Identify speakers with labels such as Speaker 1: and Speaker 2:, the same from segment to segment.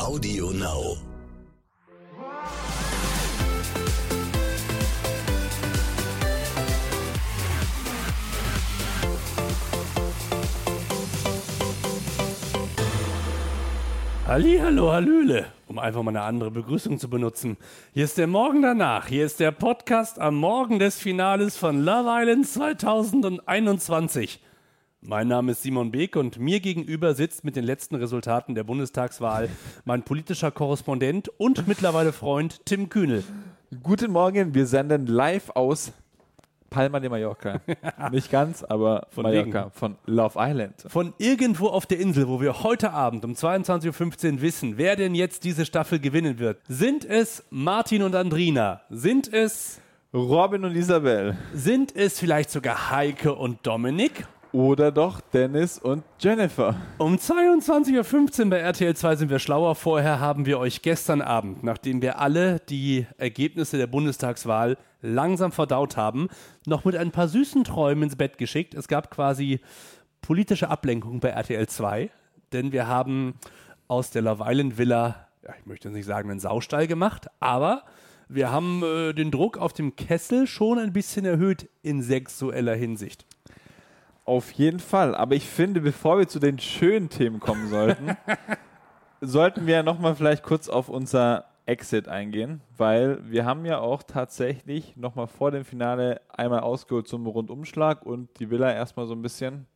Speaker 1: Audio Now.
Speaker 2: Hallo, Hallöle, um einfach mal eine andere Begrüßung zu benutzen. Hier ist der Morgen danach. Hier ist der Podcast am Morgen des Finales von Love Island 2021. Mein Name ist Simon Beek und mir gegenüber sitzt mit den letzten Resultaten der Bundestagswahl mein politischer Korrespondent und mittlerweile Freund Tim Kühnel.
Speaker 3: Guten Morgen, wir senden live aus Palma de Mallorca. Nicht ganz, aber
Speaker 2: Von
Speaker 3: Mallorca,
Speaker 2: wegen.
Speaker 3: von Love Island.
Speaker 2: Von irgendwo auf der Insel, wo wir heute Abend um 22.15 Uhr wissen, wer denn jetzt diese Staffel gewinnen wird. Sind es Martin und Andrina? Sind es,
Speaker 3: Robin und Isabel.
Speaker 2: sind es vielleicht sogar Heike und Dominik?
Speaker 3: Oder doch Dennis und Jennifer.
Speaker 2: Um 22.15 Uhr bei RTL 2 sind wir schlauer. Vorher haben wir euch gestern Abend, nachdem wir alle die Ergebnisse der Bundestagswahl langsam verdaut haben, noch mit ein paar süßen Träumen ins Bett geschickt. Es gab quasi politische Ablenkung bei RTL 2, denn wir haben aus der Love Island Villa, ja, ich möchte nicht sagen, einen Saustall gemacht, aber wir haben äh, den Druck auf dem Kessel schon ein bisschen erhöht in sexueller Hinsicht.
Speaker 3: Auf jeden Fall. Aber ich finde, bevor wir zu den schönen Themen kommen sollten, sollten wir nochmal vielleicht kurz auf unser Exit eingehen, weil wir haben ja auch tatsächlich nochmal vor dem Finale einmal ausgeholt zum Rundumschlag und die Villa erstmal so ein bisschen,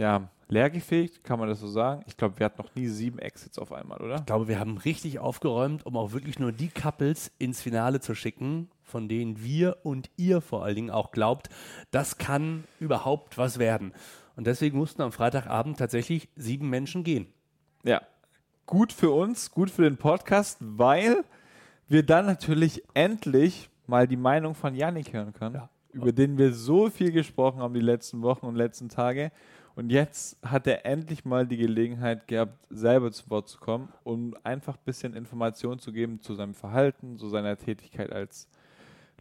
Speaker 3: ja, leergefegt, kann man das so sagen? Ich glaube, wir hatten noch nie sieben Exits auf einmal, oder?
Speaker 2: Ich glaube, wir haben richtig aufgeräumt, um auch wirklich nur die Couples ins Finale zu schicken, von denen wir und ihr vor allen Dingen auch glaubt, das kann überhaupt was werden. Und deswegen mussten am Freitagabend tatsächlich sieben Menschen gehen.
Speaker 3: Ja. Gut für uns, gut für den Podcast, weil wir dann natürlich endlich mal die Meinung von Yannick hören können,
Speaker 2: Ja.
Speaker 3: über den wir so viel gesprochen haben die letzten Wochen und letzten Tage. Und jetzt hat er endlich mal die Gelegenheit gehabt, selber zu Wort zu kommen, um einfach ein bisschen Informationen zu geben zu seinem Verhalten, zu seiner Tätigkeit als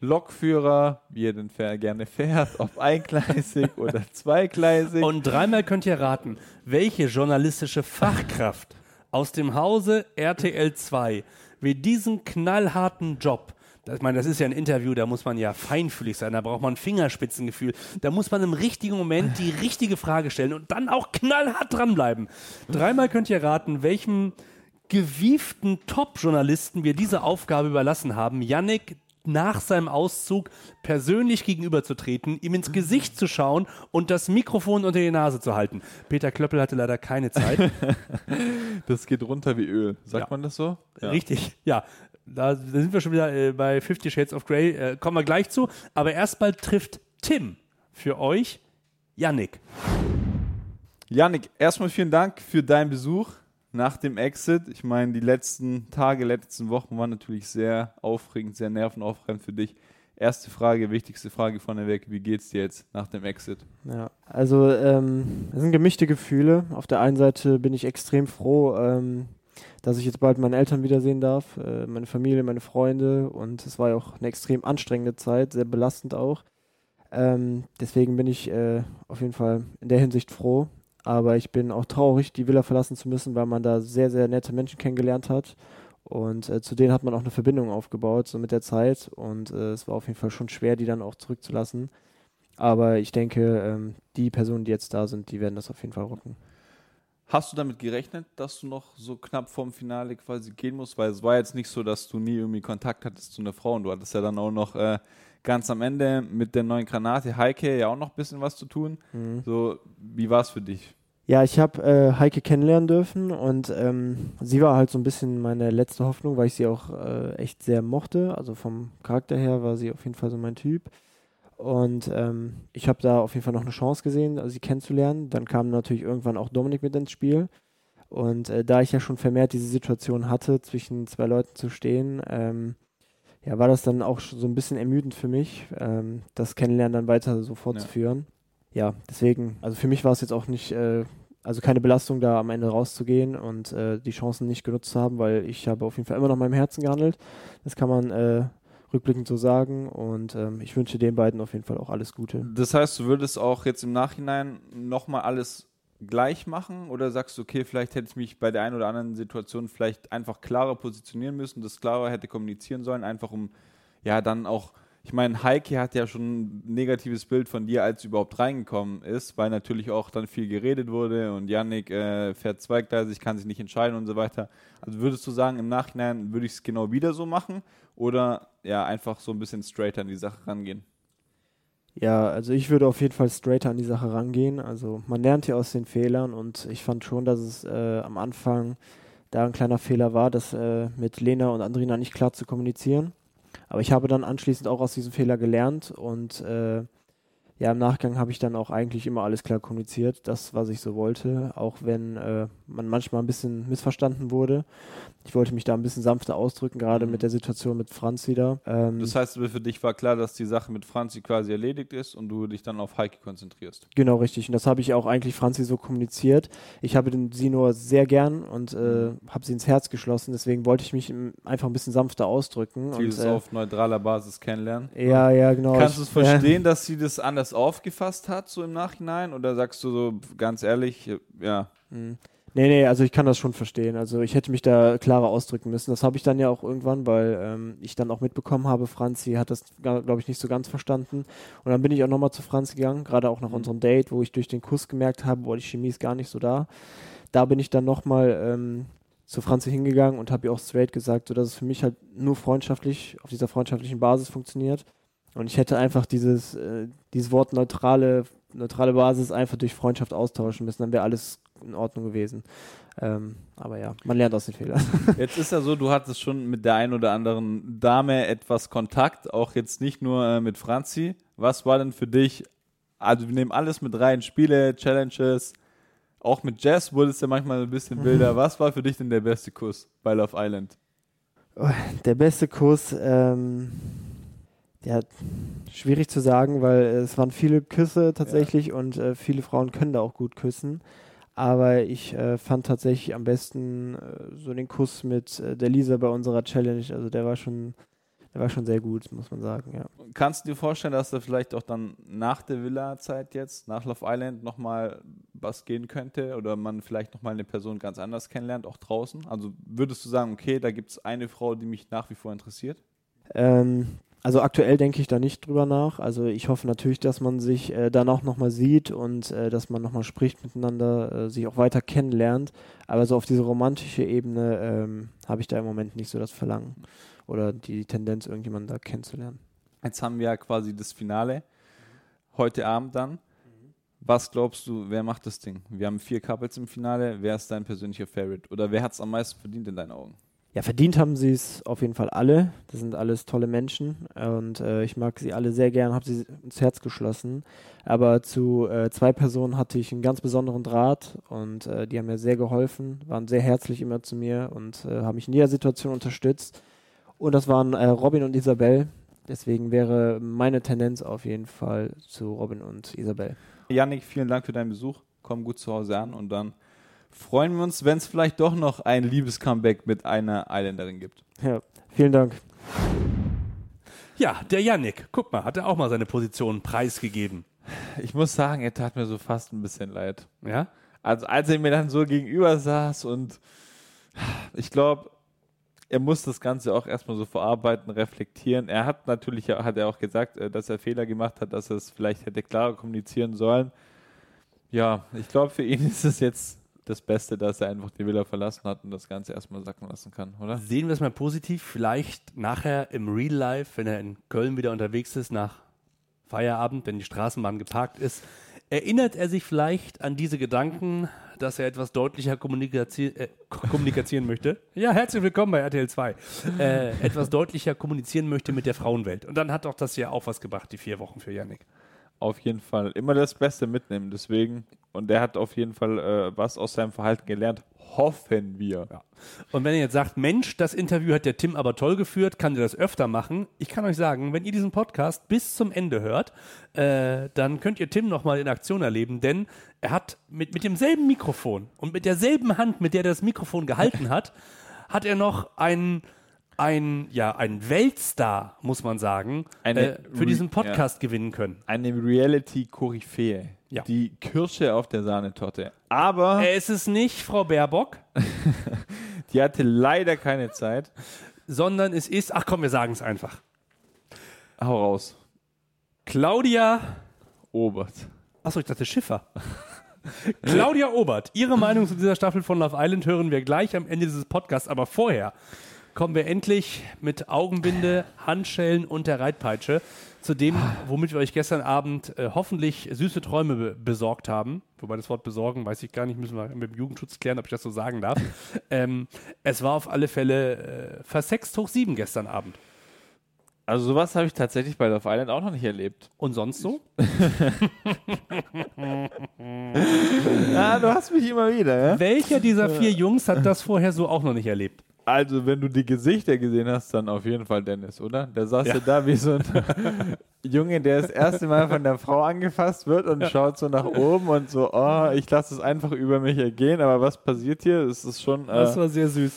Speaker 3: Lokführer, wie er denn gerne fährt, ob eingleisig oder zweigleisig.
Speaker 2: Und dreimal könnt ihr raten, welche journalistische Fachkraft aus dem Hause RTL 2 wird diesen knallharten Job ich meine, das ist ja ein Interview, da muss man ja feinfühlig sein, da braucht man Fingerspitzengefühl, da muss man im richtigen Moment die richtige Frage stellen und dann auch knallhart dranbleiben. Dreimal könnt ihr raten, welchem gewieften Top-Journalisten wir diese Aufgabe überlassen haben, Yannick nach seinem Auszug persönlich gegenüberzutreten, ihm ins Gesicht zu schauen und das Mikrofon unter die Nase zu halten. Peter Klöppel hatte leider keine Zeit.
Speaker 3: Das geht runter wie Öl. Sagt
Speaker 2: Ja.
Speaker 3: man das so? Ja.
Speaker 2: Richtig, ja. Da, da sind wir schon wieder äh, bei Fifty Shades of Grey. Äh, kommen wir gleich zu. Aber erstmal trifft Tim für euch Yannick.
Speaker 3: Janik, erstmal vielen Dank für deinen Besuch nach dem Exit. Ich meine, die letzten Tage, letzten Wochen waren natürlich sehr aufregend, sehr nervenaufreibend für dich. Erste Frage, wichtigste Frage von der Weg, wie geht's dir jetzt nach dem Exit?
Speaker 4: Ja, also ähm, es sind gemischte Gefühle. Auf der einen Seite bin ich extrem froh, ähm, dass ich jetzt bald meine Eltern wiedersehen darf, äh, meine Familie, meine Freunde und es war ja auch eine extrem anstrengende Zeit, sehr belastend auch. Ähm, deswegen bin ich äh, auf jeden Fall in der Hinsicht froh. Aber ich bin auch traurig, die Villa verlassen zu müssen, weil man da sehr, sehr nette Menschen kennengelernt hat. Und äh, zu denen hat man auch eine Verbindung aufgebaut, so mit der Zeit. Und äh, es war auf jeden Fall schon schwer, die dann auch zurückzulassen. Aber ich denke, ähm, die Personen, die jetzt da sind, die werden das auf jeden Fall rocken.
Speaker 3: Hast du damit gerechnet, dass du noch so knapp vorm Finale quasi gehen musst? Weil es war jetzt nicht so, dass du nie irgendwie Kontakt hattest zu einer Frau und du hattest ja dann auch noch äh, ganz am Ende mit der neuen Granate Heike ja auch noch ein bisschen was zu tun. So, wie war es für dich?
Speaker 4: Ja, ich habe äh, Heike kennenlernen dürfen und ähm, sie war halt so ein bisschen meine letzte Hoffnung, weil ich sie auch äh, echt sehr mochte. Also vom Charakter her war sie auf jeden Fall so mein Typ. Und ähm, ich habe da auf jeden Fall noch eine Chance gesehen, also sie kennenzulernen. Dann kam natürlich irgendwann auch Dominik mit ins Spiel. Und äh, da ich ja schon vermehrt diese Situation hatte, zwischen zwei Leuten zu stehen, ähm, ja, war das dann auch so ein bisschen ermüdend für mich, ähm, das Kennenlernen dann weiter so fortzuführen. Ja, deswegen, also für mich war es jetzt auch nicht, äh, also keine Belastung, da am Ende rauszugehen und äh, die Chancen nicht genutzt zu haben, weil ich habe auf jeden Fall immer noch meinem Herzen gehandelt. Das kann man äh, rückblickend so sagen und ähm, ich wünsche den beiden auf jeden Fall auch alles Gute.
Speaker 3: Das heißt, du würdest auch jetzt im Nachhinein nochmal alles gleich machen oder sagst du, okay, vielleicht hätte ich mich bei der einen oder anderen Situation vielleicht einfach klarer positionieren müssen, das klarer hätte kommunizieren sollen, einfach um ja dann auch ich meine, Heike hat ja schon ein negatives Bild von dir, als du überhaupt reingekommen ist, weil natürlich auch dann viel geredet wurde und Yannick äh, fährt zweigleisig, kann sich nicht entscheiden und so weiter. Also würdest du sagen, im Nachhinein würde ich es genau wieder so machen oder ja, einfach so ein bisschen straighter an die Sache rangehen?
Speaker 4: Ja, also ich würde auf jeden Fall straighter an die Sache rangehen. Also man lernt ja aus den Fehlern und ich fand schon, dass es äh, am Anfang da ein kleiner Fehler war, das äh, mit Lena und Andrina nicht klar zu kommunizieren. Aber ich habe dann anschließend auch aus diesem Fehler gelernt und äh, ja, im Nachgang habe ich dann auch eigentlich immer alles klar kommuniziert, das, was ich so wollte, auch wenn äh, man manchmal ein bisschen missverstanden wurde. Ich wollte mich da ein bisschen sanfter ausdrücken, gerade mhm. mit der Situation mit Franzi da.
Speaker 3: Ähm, das heißt, für dich war klar, dass die Sache mit Franzi quasi erledigt ist und du dich dann auf Heike konzentrierst.
Speaker 4: Genau, richtig. Und das habe ich auch eigentlich Franzi so kommuniziert. Ich habe den, sie nur sehr gern und äh, mhm. habe sie ins Herz geschlossen. Deswegen wollte ich mich einfach ein bisschen sanfter ausdrücken.
Speaker 3: Sie ist äh, auf neutraler Basis kennenlernen.
Speaker 4: Ja, ja, genau.
Speaker 3: Kannst du es verstehen, dass sie das anders aufgefasst hat, so im Nachhinein? Oder sagst du so ganz ehrlich, ja?
Speaker 4: Mhm. Nee, nee, also ich kann das schon verstehen. Also ich hätte mich da klarer ausdrücken müssen. Das habe ich dann ja auch irgendwann, weil ähm, ich dann auch mitbekommen habe, Franzi hat das, glaube ich, nicht so ganz verstanden. Und dann bin ich auch nochmal zu Franzi gegangen, gerade auch nach mhm. unserem Date, wo ich durch den Kuss gemerkt habe, boah, die Chemie ist gar nicht so da. Da bin ich dann nochmal ähm, zu Franzi hingegangen und habe ihr auch straight gesagt, so dass es für mich halt nur freundschaftlich, auf dieser freundschaftlichen Basis funktioniert. Und ich hätte einfach dieses, äh, dieses Wort neutrale, neutrale Basis einfach durch Freundschaft austauschen müssen, dann wäre alles in Ordnung gewesen. Ähm, aber ja, man lernt aus den Fehlern.
Speaker 3: Jetzt ist ja so, du hattest schon mit der einen oder anderen Dame etwas Kontakt, auch jetzt nicht nur äh, mit Franzi. Was war denn für dich, also wir nehmen alles mit rein, Spiele, Challenges, auch mit Jazz wurde es ja manchmal ein bisschen wilder. Was war für dich denn der beste Kuss bei Love Island?
Speaker 4: Oh, der beste Kuss, ähm, ja, schwierig zu sagen, weil es waren viele Küsse tatsächlich ja. und äh, viele Frauen können da auch gut küssen. Aber ich äh, fand tatsächlich am besten äh, so den Kuss mit äh, der Lisa bei unserer Challenge. Also der war schon, der war schon sehr gut, muss man sagen, ja.
Speaker 3: Kannst du dir vorstellen, dass da vielleicht auch dann nach der Villa-Zeit jetzt, nach Love Island, nochmal was gehen könnte oder man vielleicht nochmal eine Person ganz anders kennenlernt, auch draußen? Also würdest du sagen, okay, da gibt es eine Frau, die mich nach wie vor interessiert?
Speaker 4: Ähm, also aktuell denke ich da nicht drüber nach. Also ich hoffe natürlich, dass man sich äh, danach nochmal sieht und äh, dass man nochmal spricht miteinander, äh, sich auch weiter kennenlernt. Aber so auf diese romantische Ebene ähm, habe ich da im Moment nicht so das Verlangen oder die Tendenz, irgendjemanden da kennenzulernen.
Speaker 3: Jetzt haben wir ja quasi das Finale heute Abend dann. Was glaubst du, wer macht das Ding? Wir haben vier Couples im Finale. Wer ist dein persönlicher Favorite? Oder wer hat es am meisten verdient in deinen Augen?
Speaker 4: Ja, verdient haben sie es auf jeden Fall alle. Das sind alles tolle Menschen und äh, ich mag sie alle sehr gern, habe sie ins Herz geschlossen. Aber zu äh, zwei Personen hatte ich einen ganz besonderen Draht und äh, die haben mir sehr geholfen, waren sehr herzlich immer zu mir und äh, haben mich in jeder Situation unterstützt. Und das waren äh, Robin und Isabel. Deswegen wäre meine Tendenz auf jeden Fall zu Robin und Isabel.
Speaker 3: Janik, vielen Dank für deinen Besuch. Komm gut zu Hause an und dann freuen wir uns, wenn es vielleicht doch noch ein Liebes-Comeback mit einer Isländerin gibt.
Speaker 4: Ja, vielen Dank.
Speaker 2: Ja, der Yannick, guck mal, hat er auch mal seine Position preisgegeben.
Speaker 3: Ich muss sagen, er tat mir so fast ein bisschen leid. Ja? Also als er mir dann so gegenüber saß und ich glaube, er muss das Ganze auch erstmal so verarbeiten, reflektieren. Er hat natürlich, hat er auch gesagt, äh, dass er Fehler gemacht hat, dass er es vielleicht hätte klarer kommunizieren sollen. Ja, ich glaube, für ihn ist es jetzt das Beste, dass er einfach die Villa verlassen hat und das Ganze erstmal sacken lassen kann, oder?
Speaker 2: Sehen wir es mal positiv. Vielleicht nachher im Real Life, wenn er in Köln wieder unterwegs ist, nach Feierabend, wenn die Straßenbahn geparkt ist, erinnert er sich vielleicht an diese Gedanken, dass er etwas deutlicher kommunizieren, äh, kommunizieren möchte. Ja, herzlich willkommen bei RTL 2. Äh, etwas deutlicher kommunizieren möchte mit der Frauenwelt. Und dann hat doch das ja auch was gebracht, die vier Wochen für Yannick.
Speaker 3: Auf jeden Fall. Immer das Beste mitnehmen. Deswegen. Und der hat auf jeden Fall äh, was aus seinem Verhalten gelernt. Hoffen wir. Ja.
Speaker 2: Und wenn ihr jetzt sagt, Mensch, das Interview hat der Tim aber toll geführt, kann der das öfter machen? Ich kann euch sagen, wenn ihr diesen Podcast bis zum Ende hört, äh, dann könnt ihr Tim nochmal in Aktion erleben, denn er hat mit, mit demselben Mikrofon und mit derselben Hand, mit der er das Mikrofon gehalten hat, hat er noch einen ein, ja, ein Weltstar, muss man sagen, äh, für diesen Podcast ja. gewinnen können.
Speaker 3: Eine Reality-Koryphäe.
Speaker 2: Ja.
Speaker 3: Die Kirsche auf der Sahnetorte. Aber
Speaker 2: Es ist nicht Frau Baerbock,
Speaker 3: die hatte leider keine Zeit.
Speaker 2: sondern es ist, ach komm, wir sagen es einfach.
Speaker 3: Hau raus.
Speaker 2: Claudia,
Speaker 3: Obert.
Speaker 2: achso, ich dachte Schiffer. Claudia Obert, Ihre Meinung zu dieser Staffel von Love Island hören wir gleich am Ende dieses Podcasts, aber vorher kommen wir endlich mit Augenbinde, Handschellen und der Reitpeitsche zu dem, womit wir euch gestern Abend äh, hoffentlich süße Träume be besorgt haben. Wobei das Wort besorgen, weiß ich gar nicht, müssen wir mit dem Jugendschutz klären, ob ich das so sagen darf. ähm, es war auf alle Fälle äh, versext hoch sieben gestern Abend.
Speaker 3: Also sowas habe ich tatsächlich bei Love Island auch noch nicht erlebt.
Speaker 2: Und sonst so?
Speaker 3: Ja, du hast mich immer wieder, ja?
Speaker 2: Welcher dieser vier Jungs hat das vorher so auch noch nicht erlebt?
Speaker 3: Also, wenn du die Gesichter gesehen hast, dann auf jeden Fall Dennis, oder? Der saß ja,
Speaker 2: Ja.
Speaker 3: da wie so ein Junge, der das erste Mal von der Frau angefasst wird und schaut so nach oben und so, oh, ich lasse es einfach über mich ergehen, aber was passiert hier? Es ist schon.
Speaker 2: Das
Speaker 3: Äh,
Speaker 2: war sehr süß.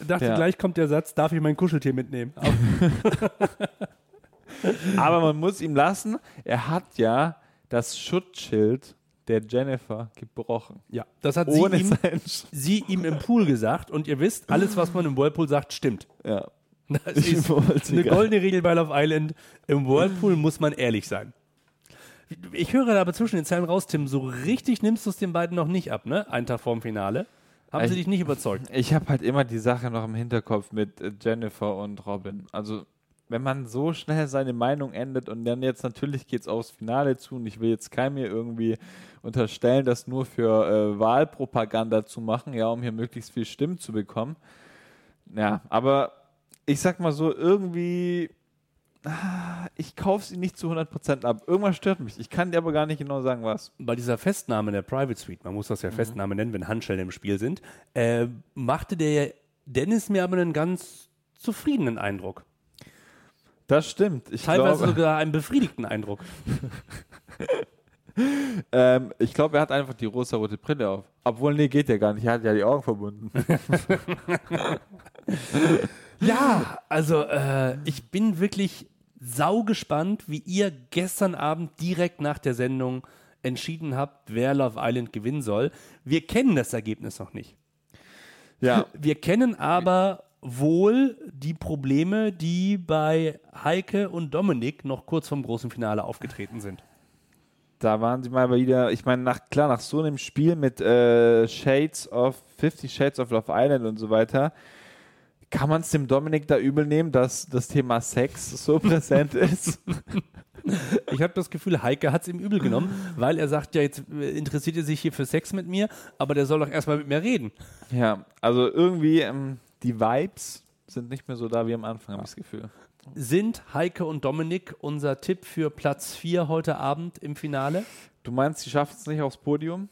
Speaker 2: Ich dachte,
Speaker 3: Ja.
Speaker 2: gleich kommt der Satz, darf ich mein Kuscheltier mitnehmen? Aber
Speaker 3: man muss ihm lassen, er hat ja das Schutzschild der Jennifer gebrochen.
Speaker 2: ja, das hat sie
Speaker 3: Ohne
Speaker 2: ihm,
Speaker 3: sein Sch
Speaker 2: sie ihm im Pool gesagt. Und ihr wisst, alles, was man im Whirlpool sagt, stimmt.
Speaker 3: Ja.
Speaker 2: Das
Speaker 3: Ich
Speaker 2: ist eine goldene Regel bei Love Island. Im Whirlpool muss man ehrlich sein. Ich höre da aber zwischen den Zeilen raus, Tim, so richtig nimmst du es den beiden noch nicht ab, ne? Einen Tag vorm Finale. Haben sie
Speaker 3: Ich-
Speaker 2: dich nicht überzeugt?
Speaker 3: Ich habe halt immer die Sache noch im Hinterkopf mit äh, Jennifer und Robin. Also, wenn man so schnell seine Meinung ändert und dann jetzt natürlich geht es aufs Finale zu und ich will jetzt keinem hier irgendwie unterstellen, das nur für äh, Wahlpropaganda zu machen, ja, um hier möglichst viel Stimmen zu bekommen. Ja, aber ich sag mal so, irgendwie, ah, ich kaufe sie nicht zu 100% ab. Irgendwas stört mich. Ich kann dir aber gar nicht genau sagen, was.
Speaker 2: bei dieser Festnahme der Private Suite, man muss das
Speaker 3: Mhm.
Speaker 2: ja Festnahme nennen, wenn Handschellen im Spiel sind, äh, machte der Dennis mir aber einen ganz zufriedenen Eindruck.
Speaker 3: Das stimmt. Ich
Speaker 2: Teilweise
Speaker 3: glaube,
Speaker 2: sogar einen befriedigten Eindruck.
Speaker 3: ähm, ich glaube, er hat einfach die rosa-rote Brille auf. Obwohl, nee, geht ja gar nicht. Er hat ja die Augen verbunden.
Speaker 2: Ja, also äh, ich bin wirklich saugespannt, wie ihr gestern Abend direkt nach der Sendung entschieden habt, wer Love Island gewinnen soll. Wir kennen das Ergebnis noch nicht.
Speaker 3: ja,
Speaker 2: Wir kennen aber wohl die Probleme, die bei Heike und Dominik noch kurz vom großen Finale aufgetreten sind.
Speaker 3: da waren sie mal wieder, ich meine, nach, klar, nach so einem Spiel mit äh, Shades of, 50 Shades of Love Island und so weiter, kann man es dem Dominik da übel nehmen, dass das Thema Sex so präsent ist?
Speaker 2: Ich habe das Gefühl, Heike hat es ihm übel genommen, weil er sagt, ja, jetzt interessiert er sich hier für Sex mit mir, aber der soll doch erstmal mit mir reden.
Speaker 3: ja, also irgendwie, ähm, die Vibes sind nicht mehr so da wie am Anfang, habe ich das Gefühl.
Speaker 2: Sind Heike und Dominik unser Tipp für Platz 4 heute Abend im Finale?
Speaker 3: Du meinst, sie schaffen es nicht aufs Podium?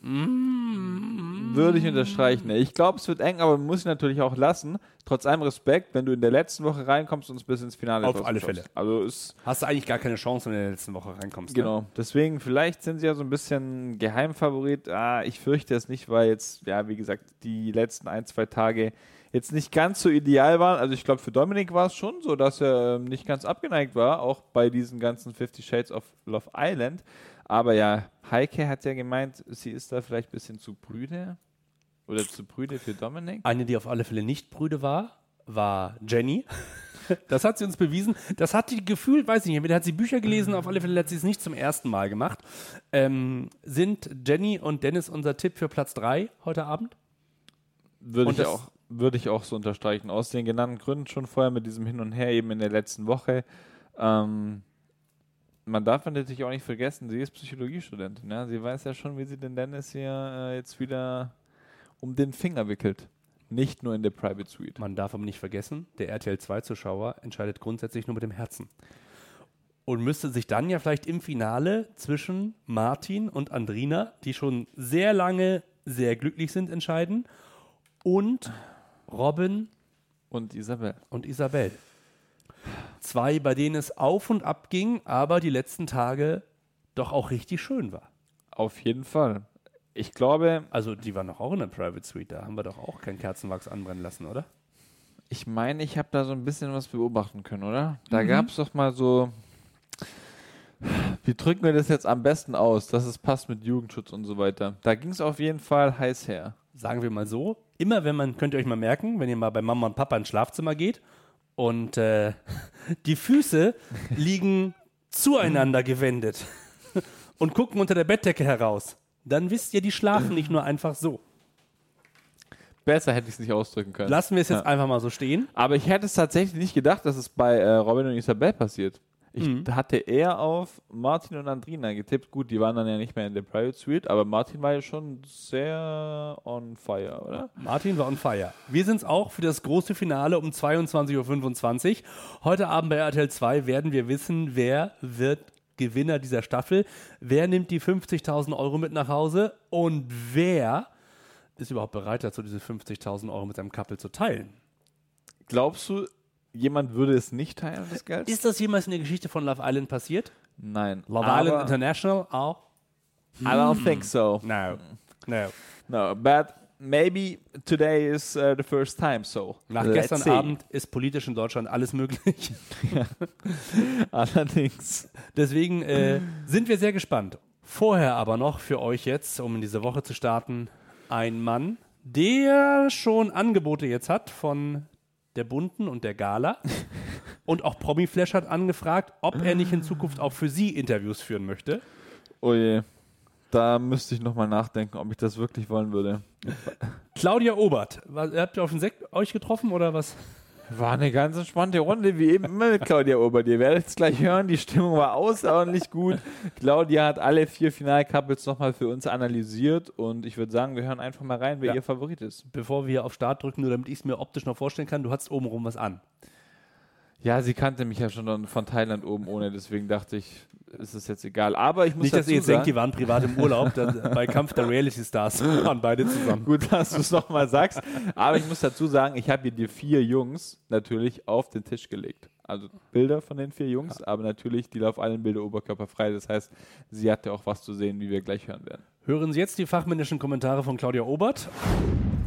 Speaker 3: Würde ich unterstreichen. Ich glaube, es wird eng, aber man muss sie natürlich auch lassen. Trotz allem Respekt, wenn du in der letzten Woche reinkommst und es bis ins Finale
Speaker 2: Auf alle. Fälle.
Speaker 3: Also
Speaker 2: Hast du eigentlich gar keine Chance, wenn du in der letzten Woche reinkommst. Ne?
Speaker 3: genau. Deswegen vielleicht sind sie ja so ein bisschen Geheimfavorit. Ah, ich fürchte es nicht, weil jetzt ja wie gesagt die letzten ein zwei Tage jetzt nicht ganz so ideal waren. Also ich glaube für Dominik war es schon so, dass er ähm, nicht ganz abgeneigt war, auch bei diesen ganzen 50 Shades of Love Island. Aber ja, Heike hat ja gemeint, sie ist da vielleicht ein bisschen zu brüde. Oder zu brüde für Dominik.
Speaker 2: Eine, die auf alle Fälle nicht Brüde war, war Jenny. Das hat sie uns bewiesen. Das hat sie gefühlt, weiß ich nicht, entweder hat sie Bücher gelesen, auf alle Fälle hat sie es nicht zum ersten Mal gemacht. Ähm, sind Jenny und Dennis unser Tipp für Platz 3 heute Abend?
Speaker 3: Würde
Speaker 2: Und
Speaker 3: ich,
Speaker 2: das-
Speaker 3: auch, würde ich auch so unterstreichen. Aus den genannten Gründen schon vorher mit diesem Hin und Her eben in der letzten Woche. Ähm, man darf natürlich auch nicht vergessen, sie ist Psychologiestudentin. Ja? Sie weiß ja schon, wie sie den Dennis hier äh, jetzt wieder um den Finger wickelt. Nicht nur in der Private Suite.
Speaker 2: Man darf aber nicht vergessen, der RTL 2-Zuschauer entscheidet grundsätzlich nur mit dem Herzen. Und müsste sich dann ja vielleicht im Finale zwischen Martin und Andrina, die schon sehr lange sehr glücklich sind, entscheiden, und Robin
Speaker 3: Und Isabel.
Speaker 2: und Isabel. Zwei, bei denen es auf und ab ging, aber die letzten Tage doch auch richtig schön war.
Speaker 3: Auf jeden Fall. Ich glaube,
Speaker 2: Also die waren doch auch in der Private Suite, da haben wir doch auch kein Kerzenwachs anbrennen lassen, oder?
Speaker 3: ich meine, ich habe da so ein bisschen was beobachten können, oder? Da gab es doch mal so. Wie drücken wir das jetzt am besten aus, dass es passt mit Jugendschutz und so weiter? Da ging es auf jeden Fall heiß her.
Speaker 2: Sagen wir mal so, immer wenn man, könnt ihr euch mal merken, wenn ihr mal bei Mama und Papa ins Schlafzimmer geht und äh, die Füße liegen zueinander gewendet und gucken unter der Bettdecke heraus, dann wisst ihr, die schlafen nicht nur einfach so.
Speaker 3: Besser hätte ich es nicht ausdrücken können.
Speaker 2: Lassen wir es jetzt
Speaker 3: Ja.
Speaker 2: einfach mal so stehen.
Speaker 3: Aber ich hätte es tatsächlich nicht gedacht, dass es bei äh, Robin und Isabel passiert. Ich
Speaker 2: Mhm.
Speaker 3: hatte eher auf Martin und Andrina getippt. Gut, die waren dann ja nicht mehr in der Private Suite, aber Martin war ja schon sehr on fire, oder?
Speaker 2: Martin war on fire. Wir sind es auch für das große Finale um 22.25 Uhr. Heute Abend bei RTL 2 werden wir wissen, wer wird Gewinner dieser Staffel, wer nimmt die 50.000 Euro mit nach Hause und wer ist überhaupt bereit dazu, diese 50.000 Euro mit seinem Couple zu teilen.
Speaker 3: Glaubst du, jemand würde es nicht teilen, das Geld?
Speaker 2: Ist das jemals in der Geschichte von Love Island passiert?
Speaker 3: Nein.
Speaker 2: Love
Speaker 3: aber
Speaker 2: Island International auch?
Speaker 3: I don't think so.
Speaker 2: No. No.
Speaker 3: No, but maybe today is uh, the first time, so.
Speaker 2: Nach
Speaker 3: let's
Speaker 2: gestern
Speaker 3: see.
Speaker 2: Abend ist politisch in Deutschland alles möglich.
Speaker 3: Allerdings.
Speaker 2: Deswegen äh, sind wir sehr gespannt. Vorher aber noch für euch jetzt, um in diese Woche zu starten, ein Mann, der schon Angebote jetzt hat von der Bunten und der Gala. und auch Promiflash hat angefragt, ob er nicht in Zukunft auch für sie Interviews führen möchte.
Speaker 3: Oh je. Da müsste ich nochmal nachdenken, ob ich das wirklich wollen würde.
Speaker 2: Claudia Obert, habt ihr auf den Sekt euch getroffen oder was?
Speaker 3: War eine ganz entspannte Runde, wie eben immer mit Claudia Obert. Ihr werdet es gleich hören, die Stimmung war außerordentlich gut. Claudia hat alle vier Final-Couples nochmal für uns analysiert und ich würde sagen, wir hören einfach mal rein, wer
Speaker 2: Ja.
Speaker 3: ihr Favorit ist.
Speaker 2: Bevor wir auf Start drücken, nur damit ich es mir optisch noch vorstellen kann, du hattest obenrum was an.
Speaker 3: Ja, sie kannte mich ja schon dann von Thailand oben ohne, deswegen dachte ich, ist es jetzt egal. Aber ich muss
Speaker 2: Nicht, dass ihr jetzt
Speaker 3: sagen,
Speaker 2: denkt, die waren privat im Urlaub. Das, bei Kampf der Reality Stars waren beide zusammen.
Speaker 3: Gut, dass du es nochmal sagst. Aber ich muss dazu sagen, ich habe hier die vier Jungs natürlich auf den Tisch gelegt. Also Bilder von den vier Jungs, aber natürlich die Love Island Bilder oberkörperfrei. Das heißt, sie hatte auch was zu sehen, wie wir gleich hören werden.
Speaker 2: Hören Sie jetzt die fachmännischen Kommentare von Claudia Obert.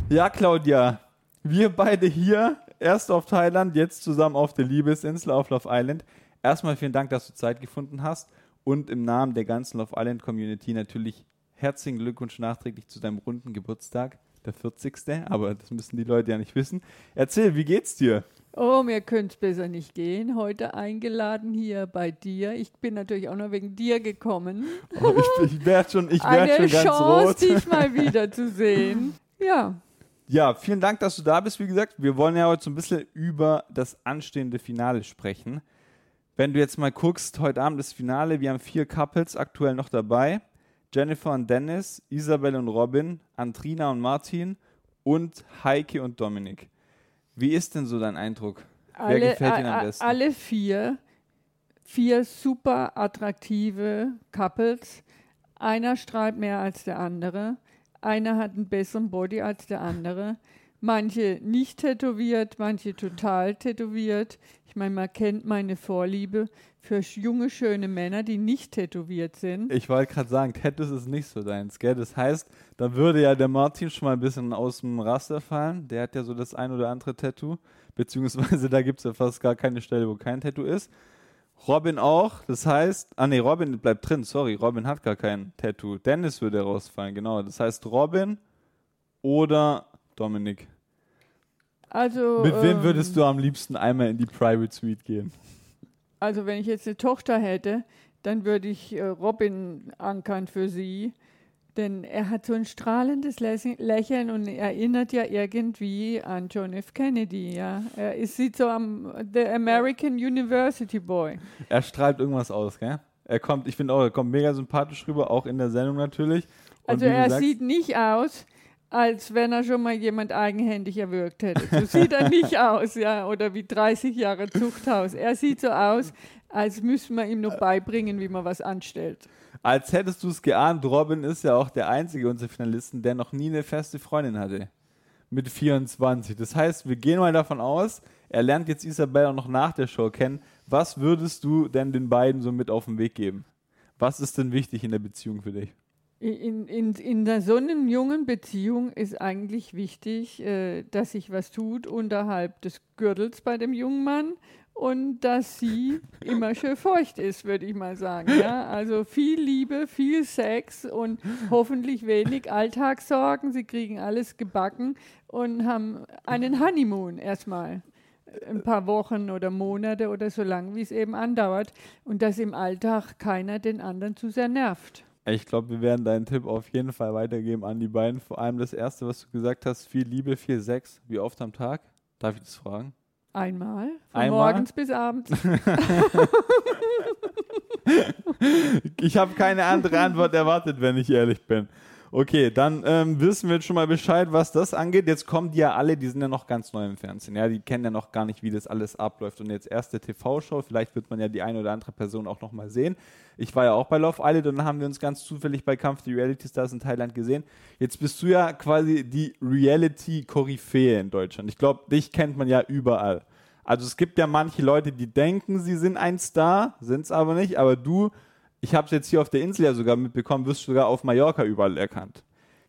Speaker 3: Ja, Claudia, wir beide hier, erst auf Thailand, jetzt zusammen auf der Liebesinsel auf Love Island. Erstmal vielen Dank, dass du Zeit gefunden hast und im Namen der ganzen Love Island Community natürlich herzlichen Glückwunsch nachträglich zu deinem runden Geburtstag, der 40. Aber das müssen die Leute ja nicht wissen. Erzähl, wie geht's dir?
Speaker 1: Oh, mir könnte es besser nicht gehen. Heute eingeladen hier bei dir. Ich bin natürlich auch nur wegen dir gekommen.
Speaker 3: Oh, ich ich werde schon, ich werd
Speaker 1: Eine
Speaker 3: schon ganz
Speaker 1: Chance,
Speaker 3: rot.
Speaker 1: dich mal wieder zu sehen. Ja,
Speaker 3: Ja, vielen Dank, dass du da bist. Wie gesagt, wir wollen ja heute so ein bisschen über das anstehende Finale sprechen. Wenn du jetzt mal guckst, heute Abend das Finale, wir haben vier Couples aktuell noch dabei. Jennifer und Dennis, Isabel und Robin, Antrina und Martin und Heike und Dominik. Wie ist denn so dein Eindruck?
Speaker 1: alle,
Speaker 3: gefällt Ihnen am besten?
Speaker 1: alle vier, vier super attraktive Couples. Einer strahlt mehr als der andere. Einer hat einen besseren Body als der andere. Manche nicht tätowiert, manche total tätowiert. Ich meine, man kennt meine Vorliebe für junge, schöne Männer, die nicht tätowiert sind.
Speaker 3: Ich wollte gerade sagen, Tattoos ist nicht so deins, gell? Das heißt, da würde ja der Martin schon mal ein bisschen aus dem Raster fallen. Der hat ja so das ein oder andere Tattoo. Beziehungsweise da gibt es ja fast gar keine Stelle, wo kein Tattoo ist. Robin auch. Das heißt, ah nee, Robin bleibt drin. Sorry, Robin hat gar kein Tattoo. Dennis würde rausfallen, genau. Das heißt Robin oder Dominik.
Speaker 1: Also,
Speaker 3: Mit wem
Speaker 1: ähm,
Speaker 3: würdest du am liebsten einmal in die Private Suite gehen?
Speaker 1: Also wenn ich jetzt eine Tochter hätte, dann würde ich äh, Robin ankern für sie. Denn er hat so ein strahlendes Lächeln und erinnert ja irgendwie an John F. Kennedy. Ja? Er ist, sieht so am The American University Boy.
Speaker 3: Er strahlt irgendwas aus, gell? Er kommt, ich finde auch, er kommt mega sympathisch rüber, auch in der Sendung natürlich. Und
Speaker 1: Also er
Speaker 3: sagst-
Speaker 1: sieht nicht aus, als wenn er schon mal jemand eigenhändig erwürgt hätte. So sieht er nicht aus, ja, oder wie 30 Jahre Zuchthaus. Er sieht so aus, als müsste man ihm noch beibringen, wie man was anstellt.
Speaker 3: Als hättest du es geahnt, Robin ist ja auch der einzige unserer Finalisten, der noch nie eine feste Freundin hatte. Mit 24. Das heißt, wir gehen mal davon aus, er lernt jetzt Isabel auch noch nach der Show kennen. Was würdest du denn den beiden so mit auf den Weg geben? Was ist denn wichtig in der Beziehung für dich?
Speaker 1: In, in, in so einer jungen Beziehung ist eigentlich wichtig, äh, dass sich was tut unterhalb des Gürtels bei dem jungen Mann und dass sie immer schön feucht ist, würde ich mal sagen. Ja? Also viel Liebe, viel Sex und hoffentlich wenig Alltagssorgen. Sie kriegen alles gebacken und haben einen Honeymoon erstmal. Ein paar Wochen oder Monate oder so lang, wie es eben andauert. Und dass im Alltag keiner den anderen zu sehr nervt.
Speaker 3: Ich glaube, wir werden deinen Tipp auf jeden Fall weitergeben an die beiden. Vor allem das erste, was du gesagt hast, viel Liebe, viel Sex. Wie oft am Tag? Darf ich das fragen?
Speaker 1: Einmal, von
Speaker 3: Einmal?
Speaker 1: morgens bis abends.
Speaker 3: Ich habe keine andere Antwort erwartet, wenn ich ehrlich bin. Okay, dann ähm, wissen wir jetzt schon mal Bescheid, was das angeht. Jetzt kommen die ja alle, die sind ja noch ganz neu im Fernsehen. Ja, die kennen ja noch gar nicht, wie das alles abläuft. Und jetzt erste TV-Show, vielleicht wird man ja die eine oder andere Person auch noch mal sehen. Ich war ja auch bei Love Island und dann haben wir uns ganz zufällig bei Kampf der Reality Stars in Thailand gesehen. Jetzt bist du ja quasi die Reality-Koryphäe in Deutschland. Ich glaube, dich kennt man ja überall. Also es gibt ja manche Leute, die denken, sie sind ein Star, sind es aber nicht. Aber du, ich habe es jetzt hier auf der Insel ja sogar mitbekommen, wirst sogar auf Mallorca überall erkannt.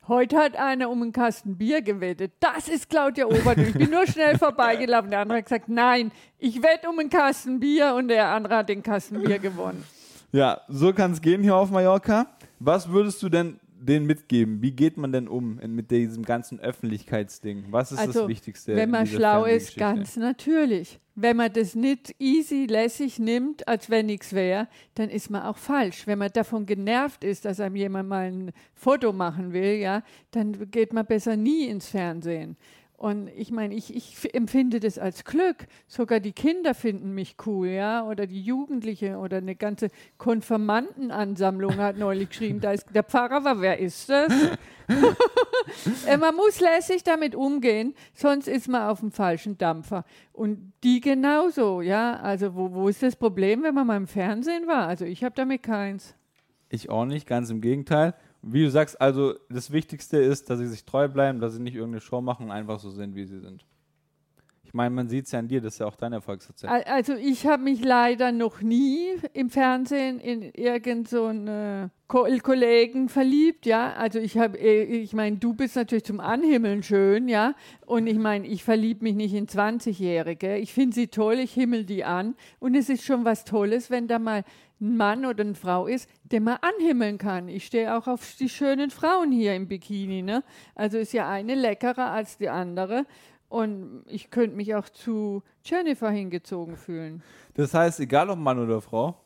Speaker 1: Heute hat einer um einen Kasten Bier gewettet. Das ist Claudia Obert. Ich bin nur schnell vorbeigelaufen. Der andere hat gesagt, nein, ich wette um einen Kasten Bier und der andere hat den Kasten Bier gewonnen.
Speaker 3: Ja, so kann es gehen hier auf Mallorca. Was würdest du denn denen mitgeben? Wie geht man denn um mit diesem ganzen Öffentlichkeitsding? Was ist
Speaker 1: Also,
Speaker 3: das Wichtigste?
Speaker 1: Wenn man schlau ist, ganz natürlich. Wenn man das nicht easy, lässig nimmt, als wenn nichts wäre, dann ist man auch falsch. Wenn man davon genervt ist, dass einem jemand mal ein Foto machen will, ja, dann geht man besser nie ins Fernsehen. Und ich meine, ich, ich empfinde das als Glück. Sogar die Kinder finden mich cool, ja, oder die Jugendliche oder eine ganze Konfirmandenansammlung hat neulich geschrieben, da ist der Pfarrer war, wer ist das? Äh, man muss lässig damit umgehen, sonst ist man auf dem falschen Dampfer. Und die genauso, ja. Also wo, wo ist das Problem, wenn man mal im Fernsehen war? Also ich habe damit keins.
Speaker 3: Ich auch nicht, ganz im Gegenteil. Wie du sagst, also das Wichtigste ist, dass sie sich treu bleiben, dass sie nicht irgendeine Show machen und einfach so sind, wie sie sind. Ich meine, man sieht es ja an dir, das ist ja auch dein Erfolgsrezept.
Speaker 1: Al- Also ich habe mich leider noch nie im Fernsehen in irgendeinen so äh, Kollegen verliebt, ja. Also ich habe, ich meine, du bist natürlich zum Anhimmeln schön, ja. Und ich meine, ich verliebe mich nicht in 20-Jährige. Ich finde sie toll, ich himmel die an. Und es ist schon was Tolles, wenn da mal ein Mann oder eine Frau ist, den man anhimmeln kann. Ich stehe auch auf die schönen Frauen hier im Bikini, ne? Also ist ja eine leckerer als die andere. Und ich könnte mich auch zu Jennifer hingezogen fühlen.
Speaker 3: Das heißt, egal ob Mann oder Frau,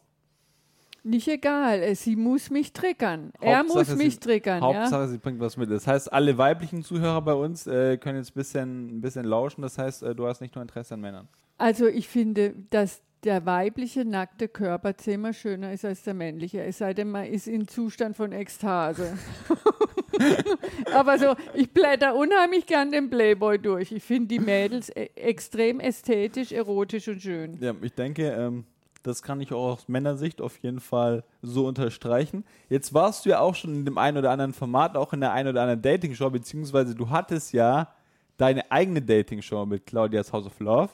Speaker 1: Nicht egal, äh, sie muss mich triggern. er
Speaker 3: Hauptsache,
Speaker 1: muss
Speaker 3: sie-
Speaker 1: mich triggern, ja.
Speaker 3: Hauptsache, sie bringt was mit. Das heißt, alle weiblichen Zuhörer bei uns äh, können jetzt ein bisschen, ein bisschen lauschen. Das heißt, äh, du hast nicht nur Interesse an Männern.
Speaker 1: Also ich finde, dass der weibliche nackte Körper zehnmal schöner ist als der männliche, es sei denn, man ist in Zustand von Ekstase. Aber so, ich blätter unheimlich gern den Playboy durch. Ich finde die Mädels e extrem ästhetisch, erotisch und schön.
Speaker 3: Ja, ich denke, ähm, das kann ich auch aus Männersicht auf jeden Fall so unterstreichen. Jetzt warst du ja auch schon in dem einen oder anderen Format, auch in der einen oder anderen Dating-Show, beziehungsweise du hattest ja deine eigene Dating-Show mit Claudias House of Love.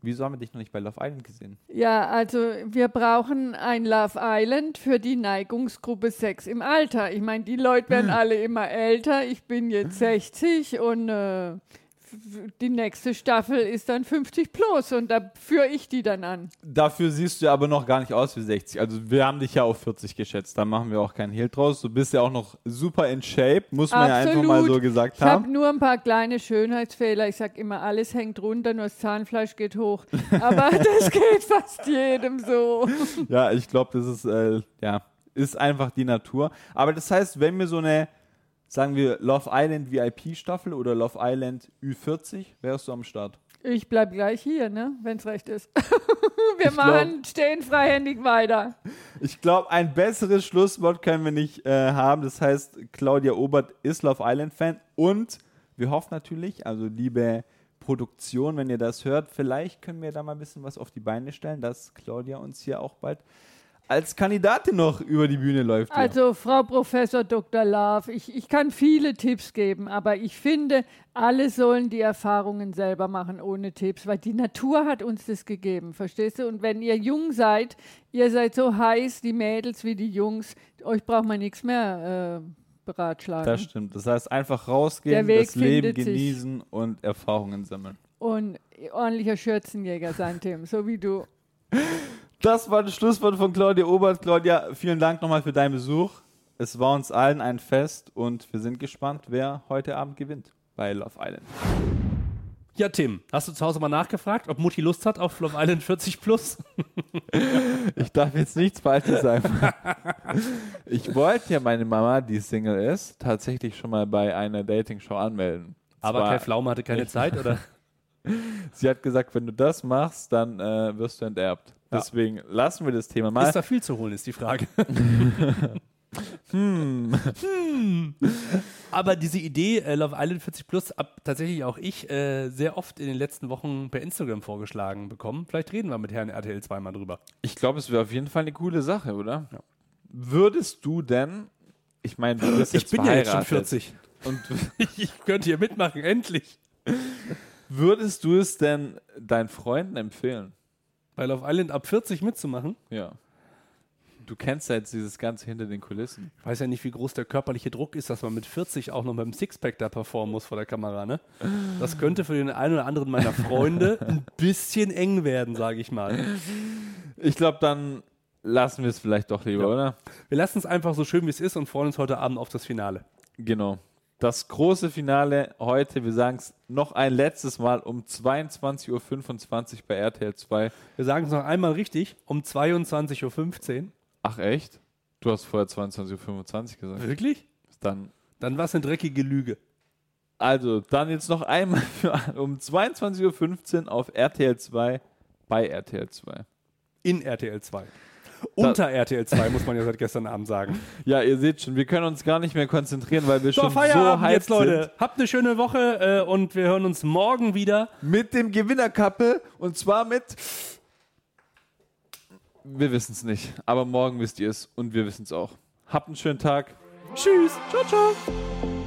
Speaker 3: Wieso haben wir dich noch nicht bei Love Island gesehen?
Speaker 1: Ja, also wir brauchen ein Love Island für die Neigungsgruppe Sex im Alter. Ich meine, die Leute werden alle immer älter. Ich bin jetzt 60 und äh, die nächste Staffel ist dann 50 plus und da führe ich die dann an.
Speaker 3: Dafür siehst du aber noch gar nicht aus wie 60. Also wir haben dich ja auf 40 geschätzt. Da machen wir auch keinen Hehl draus. Du bist ja auch noch super in Shape, muss man ja einfach mal so gesagt
Speaker 1: Ich habe
Speaker 3: haben.
Speaker 1: nur ein paar kleine Schönheitsfehler. Ich sage immer, alles hängt runter, nur das Zahnfleisch geht hoch. Aber das geht fast jedem so.
Speaker 3: Ja, ich glaube, das ist, äh, ja, ist einfach die Natur. Aber das heißt, wenn wir so eine, sagen wir, Love Island VIP-Staffel oder Love Island Ü40, wärst du am Start.
Speaker 1: Ich bleib gleich hier, ne, wenn es recht ist. Wir
Speaker 3: Ich glaub-
Speaker 1: machen, stehen freihändig weiter.
Speaker 3: Ich glaube, ein besseres Schlusswort können wir nicht äh, haben. Das heißt, Claudia Obert ist Love Island-Fan und wir hoffen natürlich, also liebe Produktion, wenn ihr das hört, vielleicht können wir da mal ein bisschen was auf die Beine stellen, dass Claudia uns hier auch bald als Kandidatin noch über die Bühne läuft. hier.
Speaker 1: Also, Frau Professor Dr. Love, ich, ich kann viele Tipps geben, aber ich finde, alle sollen die Erfahrungen selber machen ohne Tipps, weil die Natur hat uns das gegeben, verstehst du? Und wenn ihr jung seid, ihr seid so heiß, die Mädels wie die Jungs, euch braucht man nichts mehr äh, beratschlagen.
Speaker 3: Das stimmt. Das heißt, einfach rausgehen, das Leben
Speaker 1: findet sich.
Speaker 3: genießen und Erfahrungen sammeln.
Speaker 1: und ordentlicher Schürzenjäger sein, Tim, so wie du.
Speaker 3: Das war das Schlusswort von Claudia Obert. Claudia, vielen Dank nochmal für deinen Besuch. Es war uns allen ein Fest und wir sind gespannt, wer heute Abend gewinnt bei Love Island.
Speaker 2: Ja, Tim, hast du zu Hause mal nachgefragt, ob Mutti Lust hat auf Love Island 40 Plus?
Speaker 3: Ich darf jetzt nichts Falsches sagen. Ich wollte ja meine Mama, die Single ist, tatsächlich schon mal bei einer Dating-Show anmelden.
Speaker 2: Aber Kai Pflaume hatte keine Zeit, oder?
Speaker 3: Sie hat gesagt, wenn du das machst, dann äh, wirst du enterbt.
Speaker 2: Ja.
Speaker 3: Deswegen lassen wir das Thema mal.
Speaker 2: Ist da viel zu holen, ist die Frage.
Speaker 3: Hm.
Speaker 2: Aber diese Idee, äh, Love Island 40 Plus, ab tatsächlich auch ich äh, sehr oft in den letzten Wochen per Instagram vorgeschlagen bekommen. Vielleicht reden wir mit Herrn RTL 2 mal drüber.
Speaker 3: Ich glaube, es wäre auf jeden Fall eine coole Sache, oder? Würdest du denn, ich meine, du bist
Speaker 2: Ich
Speaker 3: jetzt
Speaker 2: bin ja jetzt schon
Speaker 3: verheiratet
Speaker 2: 40.
Speaker 3: Und
Speaker 2: Ich könnte hier mitmachen, endlich.
Speaker 3: würdest du es denn deinen Freunden empfehlen?
Speaker 2: Bei Love Island ab 40 mitzumachen.
Speaker 3: Ja. Du kennst ja jetzt dieses Ganze hinter den Kulissen.
Speaker 2: Ich weiß ja nicht, wie groß der körperliche Druck ist, dass man mit 40 auch noch mit dem Sixpack da performen muss vor der Kamera, ne? Das könnte für den einen oder anderen meiner Freunde ein bisschen eng werden, sage ich mal.
Speaker 3: Ich glaube, dann lassen wir es vielleicht doch lieber,
Speaker 2: Ja.
Speaker 3: oder?
Speaker 2: Wir lassen es einfach so schön, wie es ist und freuen uns heute Abend auf das Finale.
Speaker 3: Genau. Das große Finale heute, wir sagen es noch ein letztes Mal um 22.25 Uhr bei RTL 2.
Speaker 2: Wir sagen es noch einmal richtig, um 22.15 Uhr.
Speaker 3: Ach echt? Du hast vorher 22.25 Uhr gesagt.
Speaker 2: Wirklich?
Speaker 3: Dann,
Speaker 2: Dann war es eine dreckige Lüge.
Speaker 3: also, dann jetzt noch einmal für, um 22.15 Uhr auf RTL 2 bei RTL 2.
Speaker 2: In RTL 2. Unter RTL 2, muss man ja seit gestern Abend sagen.
Speaker 3: Ja, ihr seht schon, wir können uns gar nicht mehr konzentrieren, weil wir
Speaker 2: So,
Speaker 3: schon so
Speaker 2: Feierabend
Speaker 3: hyped
Speaker 2: jetzt, Leute.
Speaker 3: sind.
Speaker 2: Habt eine schöne Woche äh, und wir hören uns morgen wieder.
Speaker 3: Mit dem Gewinnerkappe und zwar mit. Wir wissen es nicht, aber morgen wisst ihr es und wir wissen es auch. Habt einen schönen Tag.
Speaker 2: Tschüss. Ciao, ciao.